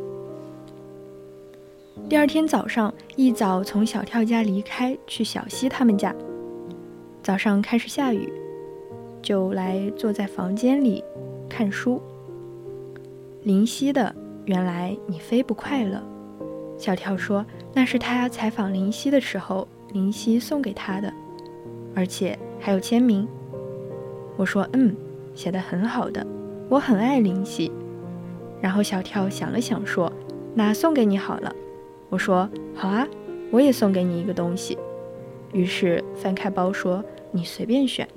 A: 第二天早上一早从小跳家离开，去小西他们家。早上开始下雨，就来坐在房间里看书。林夕的《原来你飞不快乐》，小跳说那是他采访林夕的时候，林夕送给他的，而且还有签名。我说嗯，写的很好的，我很爱林夕。然后小跳想了想说，那送给你好了。我说好啊，我也送给你一个东西。于是翻开包说你随便选。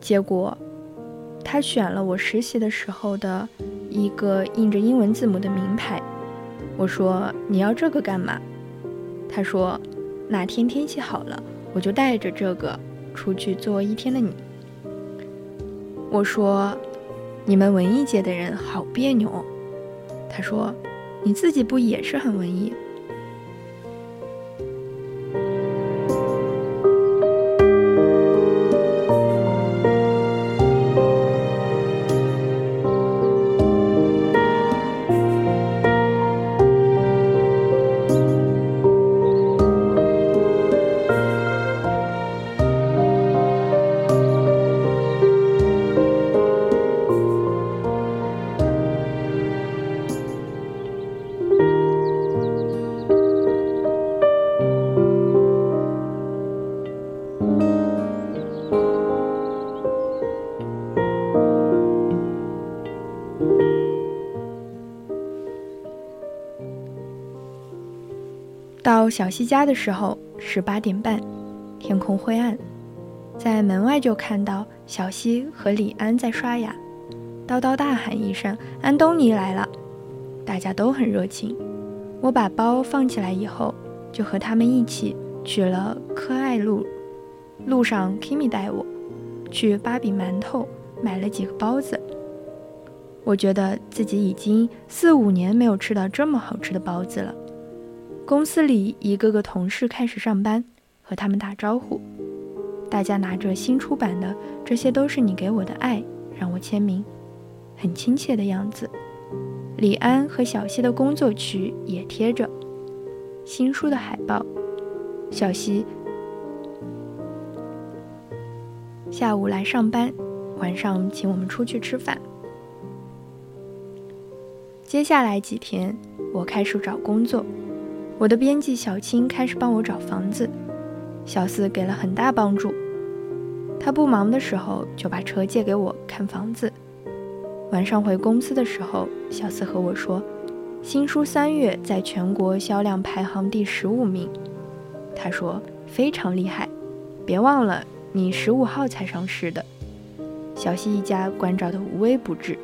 A: 结果，他选了我实习的时候的一个印着英文字母的名牌。我说：“你要这个干嘛？”他说：“哪天天气好了，我就带着这个出去做一天的你。”我说：“你们文艺界的人好别扭。”他说：“你自己不也是很文艺？”小西家的时候是八点半，天空灰暗，在门外就看到小西和李安在刷牙，叨叨大喊一声：“安东尼来了！”大家都很热情。我把包放起来以后，就和他们一起去了科爱路。路上，Kimi 带我去芭比馒头买了几个包子。我觉得自己已经四五年没有吃到这么好吃的包子了。公司里一个个同事开始上班，和他们打招呼。大家拿着新出版的《这些都是你给我的爱》，让我签名，很亲切的样子。李安和小西的工作区也贴着新书的海报。小西下午来上班，晚上请我们出去吃饭。接下来几天，我开始找工作。我的编辑小青开始帮我找房子，小四给了很大帮助。他不忙的时候就把车借给我看房子。晚上回公司的时候，小四和我说，新书三月在全国销量排行第十五名。他说非常厉害，别忘了你十五号才上市的。小西一家关照的无微不至，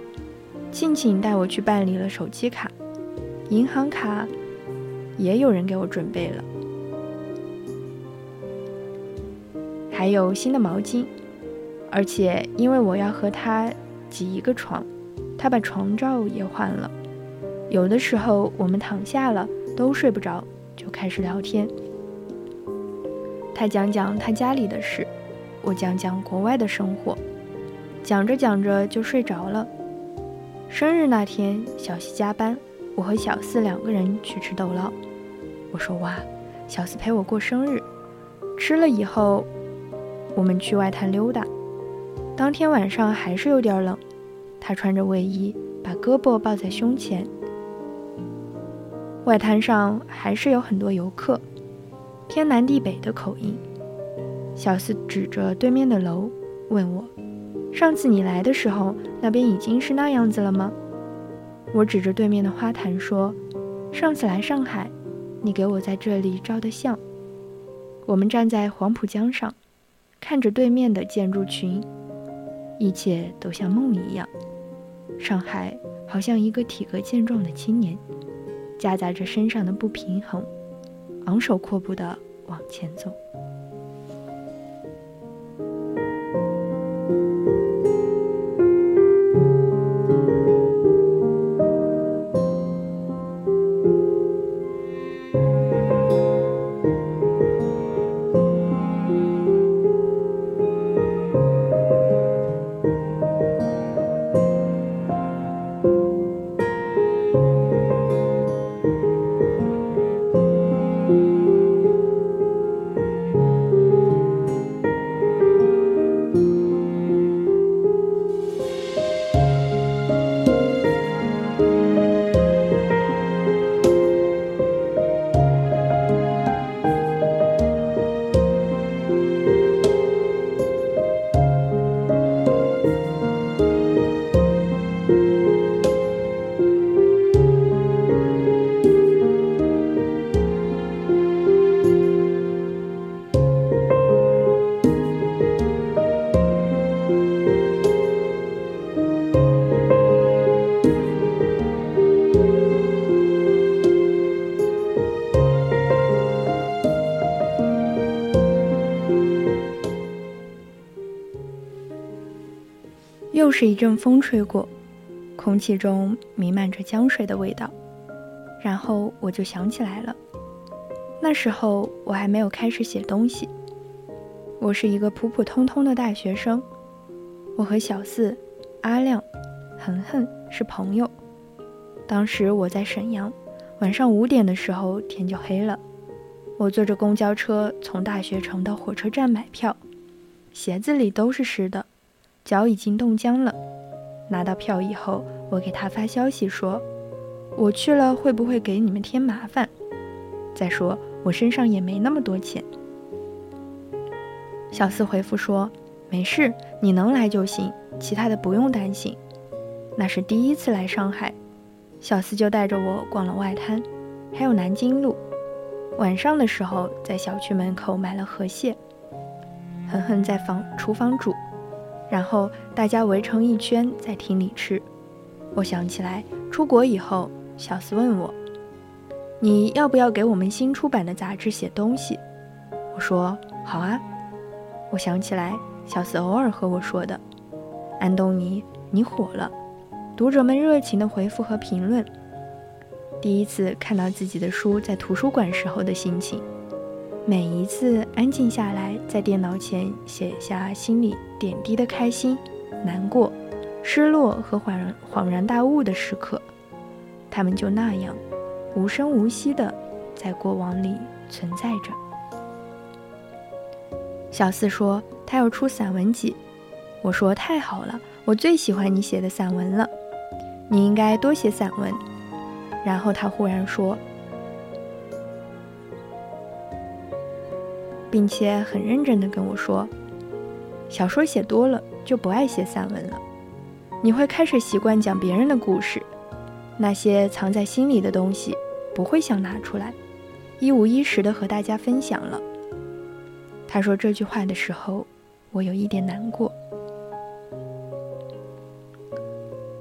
A: 庆庆带我去办理了手机卡、银行卡。也有人给我准备了，还有新的毛巾，而且因为我要和他挤一个床，他把床罩也换了。有的时候我们躺下了都睡不着，就开始聊天。他讲讲他家里的事，我讲讲国外的生活，讲着讲着就睡着了。生日那天，小西加班，我和小四两个人去吃豆捞。我说哇，小四陪我过生日，吃了以后，我们去外滩溜达。当天晚上还是有点冷，他穿着卫衣，把胳膊抱在胸前。外滩上还是有很多游客，天南地北的口音。小四指着对面的楼问我：“上次你来的时候，那边已经是那样子了吗？”我指着对面的花坛说：“上次来上海。”你给我在这里照的相。我们站在黄浦江上，看着对面的建筑群，一切都像梦一样。上海好像一个体格健壮的青年，夹杂着身上的不平衡，昂首阔步地往前走。是一阵风吹过，空气中弥漫着江水的味道。然后我就想起来了，那时候我还没有开始写东西，我是一个普普通通的大学生。我和小四、阿亮、恒恒是朋友。当时我在沈阳，晚上五点的时候天就黑了。我坐着公交车从大学城到火车站买票，鞋子里都是湿的，脚已经冻僵了。拿到票以后，我给他发消息说：“我去了会不会给你们添麻烦？再说我身上也没那么多钱。”小四回复说。没事，你能来就行，其他的不用担心。那是第一次来上海，小四就带着我逛了外滩，还有南京路。晚上的时候，在小区门口买了河蟹，狠狠在房厨房煮，然后大家围成一圈在厅里吃。我想起来，出国以后，小四问我：“你要不要给我们新出版的杂志写东西？”我说：“好啊。”我想起来。小四偶尔和我说的：“安东尼，你火了。”读者们热情的回复和评论。第一次看到自己的书在图书馆时候的心情，每一次安静下来，在电脑前写下心里点滴的开心、难过、失落和恍然恍然大悟的时刻，他们就那样无声无息的在过往里存在着。小四说。他要出散文集，我说太好了，我最喜欢你写的散文了，你应该多写散文。然后他忽然说，并且很认真地跟我说，小说写多了就不爱写散文了，你会开始习惯讲别人的故事，那些藏在心里的东西不会想拿出来，一五一十的和大家分享了。他说这句话的时候。我有一点难过，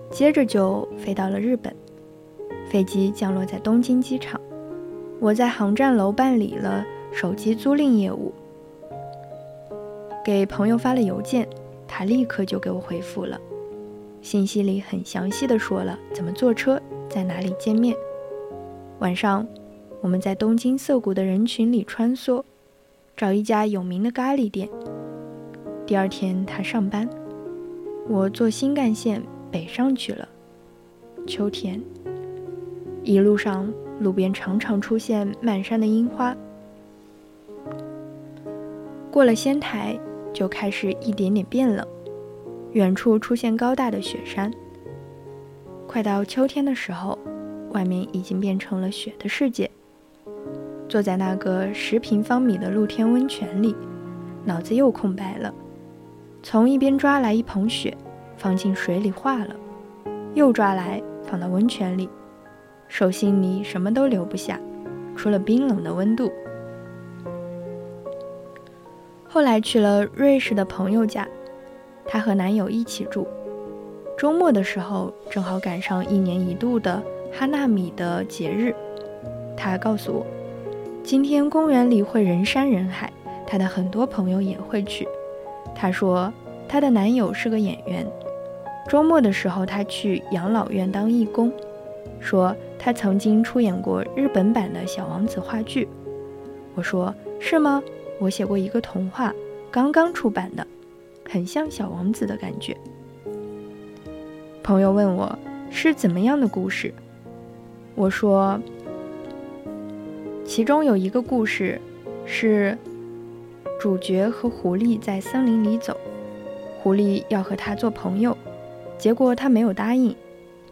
A: 接着就飞到了日本。飞机降落在东京机场，我在航站楼办理了手机租赁业务，给朋友发了邮件，他立刻就给我回复了。信息里很详细的说了怎么坐车，在哪里见面。晚上，我们在东京涩谷的人群里穿梭，找一家有名的咖喱店。第二天他上班，我坐新干线北上去了。秋天，一路上路边常常出现满山的樱花。过了仙台，就开始一点点变冷，远处出现高大的雪山。快到秋天的时候，外面已经变成了雪的世界。坐在那个十平方米的露天温泉里，脑子又空白了。从一边抓来一捧雪，放进水里化了，又抓来放到温泉里，手心里什么都留不下，除了冰冷的温度。后来去了瑞士的朋友家，她和男友一起住。周末的时候正好赶上一年一度的哈纳米的节日，她告诉我，今天公园里会人山人海，她的很多朋友也会去。她说，她的男友是个演员，周末的时候她去养老院当义工。说她曾经出演过日本版的小王子话剧。我说是吗？我写过一个童话，刚刚出版的，很像小王子的感觉。朋友问我是怎么样的故事，我说，其中有一个故事是。主角和狐狸在森林里走，狐狸要和他做朋友，结果他没有答应，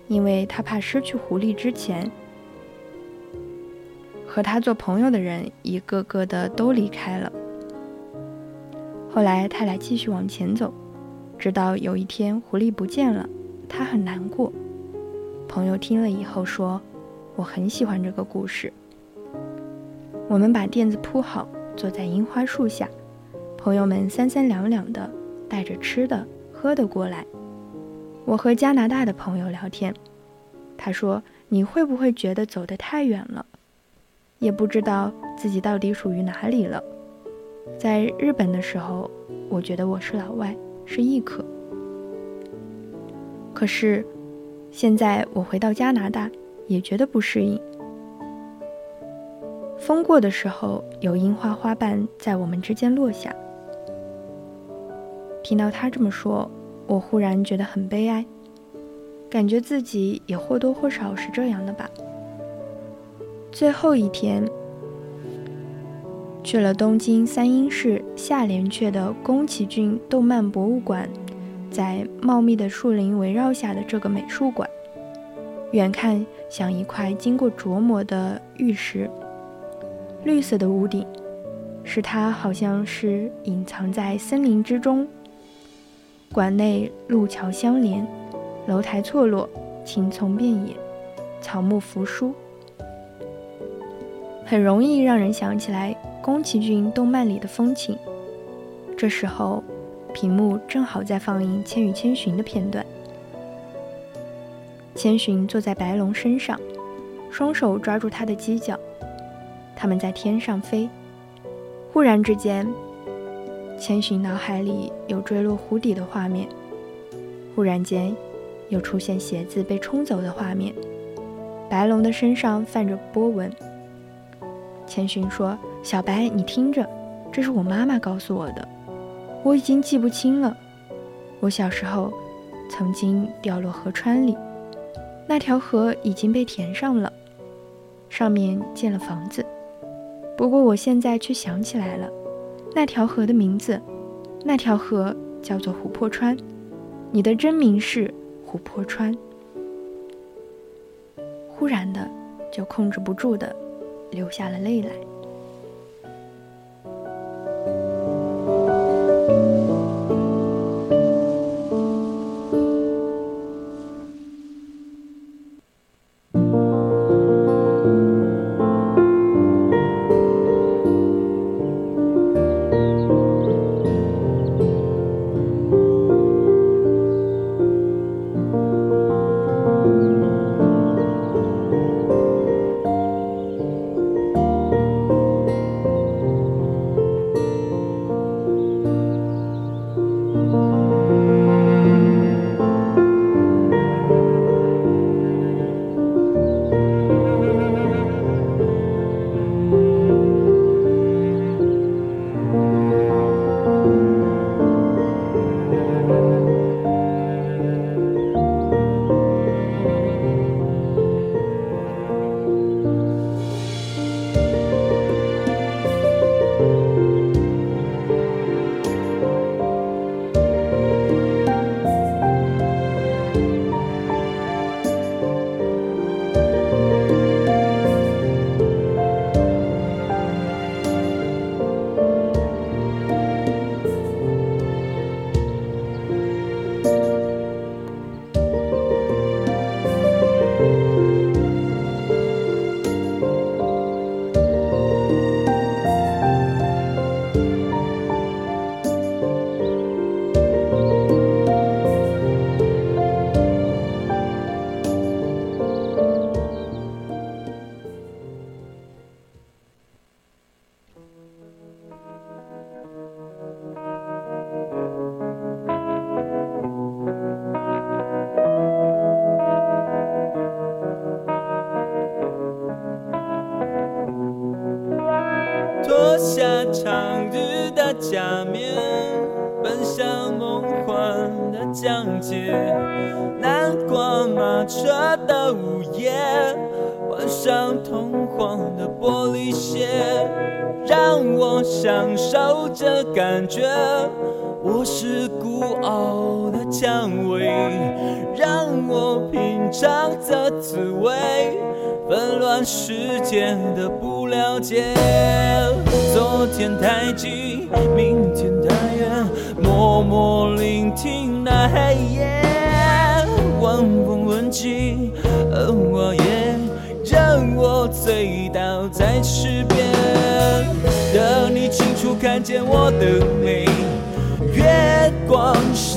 A: 因为他怕失去狐狸之前，和他做朋友的人一个个的都离开了。后来他俩继续往前走，直到有一天狐狸不见了，他很难过。朋友听了以后说：“我很喜欢这个故事。”我们把垫子铺好。坐在樱花树下，朋友们三三两两的带着吃的喝的过来。我和加拿大的朋友聊天，他说：“你会不会觉得走得太远了，也不知道自己到底属于哪里了？”在日本的时候，我觉得我是老外，是异客。可是，现在我回到加拿大，也觉得不适应。风过的时候，有樱花花瓣在我们之间落下。听到他这么说，我忽然觉得很悲哀，感觉自己也或多或少是这样的吧。最后一天，去了东京三英市下连阙的宫崎骏动漫博物馆。在茂密的树林围绕下的这个美术馆，远看像一块经过琢磨的玉石。绿色的屋顶，使它好像是隐藏在森林之中。馆内路桥相连，楼台错落，青葱遍野，草木扶疏，很容易让人想起来宫崎骏动漫里的风情。这时候。屏幕正好在放映《千与千寻》的片段。千寻坐在白龙身上，双手抓住它的犄角，他们在天上飞。忽然之间，千寻脑海里有坠落湖底的画面，忽然间又出现鞋子被冲走的画面。白龙的身上泛着波纹。千寻说：“小白，你听着，这是我妈妈告诉我的。”我已经记不清了。我小时候曾经掉落河川里，那条河已经被填上了，上面建了房子。不过我现在却想起来了，那条河的名字，那条河叫做琥珀川。你的真名是琥珀川。忽然的，就控制不住的流下了泪来。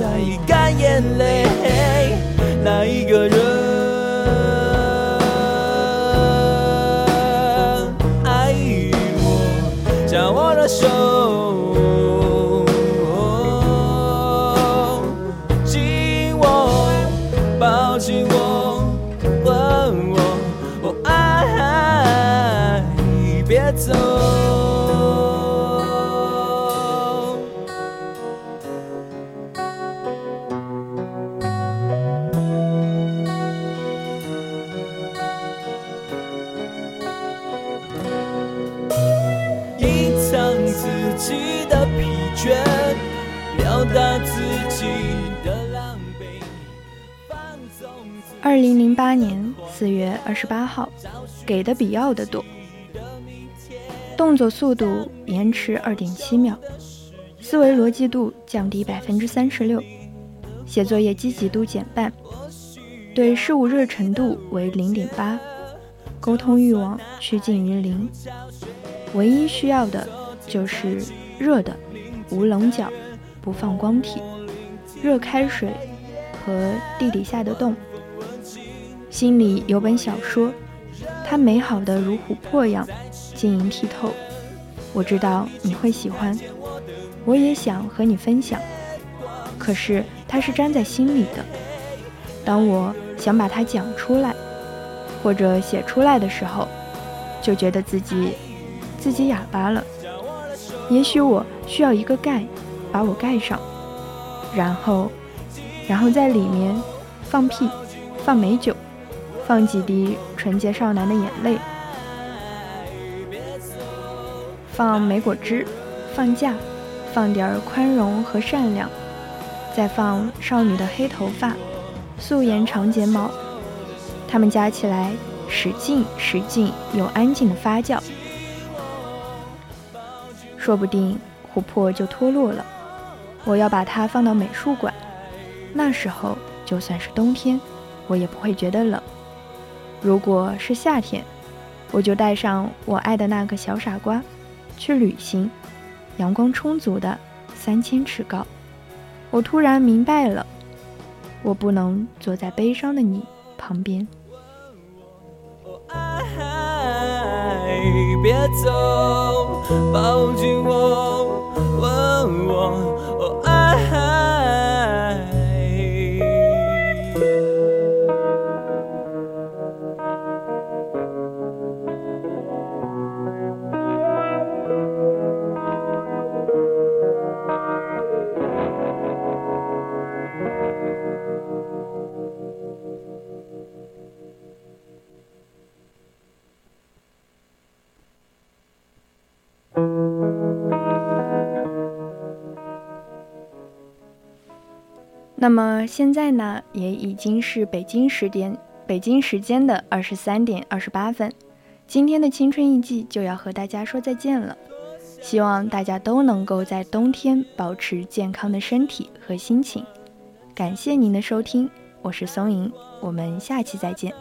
D: 光晒干
A: 给的比要的多，动作速度延迟二点七秒，思维逻辑度降低百分之三十六，写作业积极度减半，对事物热程度为零点八，沟通欲望趋近于零，唯一需要的就是热的，无棱角，不放光体，热开水和地底下的洞。心里有本小说，它美好的如琥珀样，晶莹剔透。我知道你会喜欢，我也想和你分享。可是它是粘在心里的。当我想把它讲出来，或者写出来的时候，就觉得自己自己哑巴了。也许我需要一个盖，把我盖上，然后，然后在里面放屁，放美酒。放几滴纯洁少男的眼泪，放莓果汁，放假，放点宽容和善良，再放少女的黑头发，素颜长睫毛，它们加起来使劲使劲又安静的发酵，说不定琥珀就脱落了。我要把它放到美术馆，那时候就算是冬天，我也不会觉得冷。如果是夏天，我就带上我爱的那个小傻瓜，去旅行，阳光充足的三千尺高。我突然明白了，我不能坐在悲伤的你旁边。
C: 别走，抱紧我，吻我，爱。
A: 那么现在呢，也已经是北京时间北京时间的二十三点二十八分，今天的青春印记就要和大家说再见了。希望大家都能够在冬天保持健康的身体和心情。感谢您的收听，我是松莹，我们下期再见。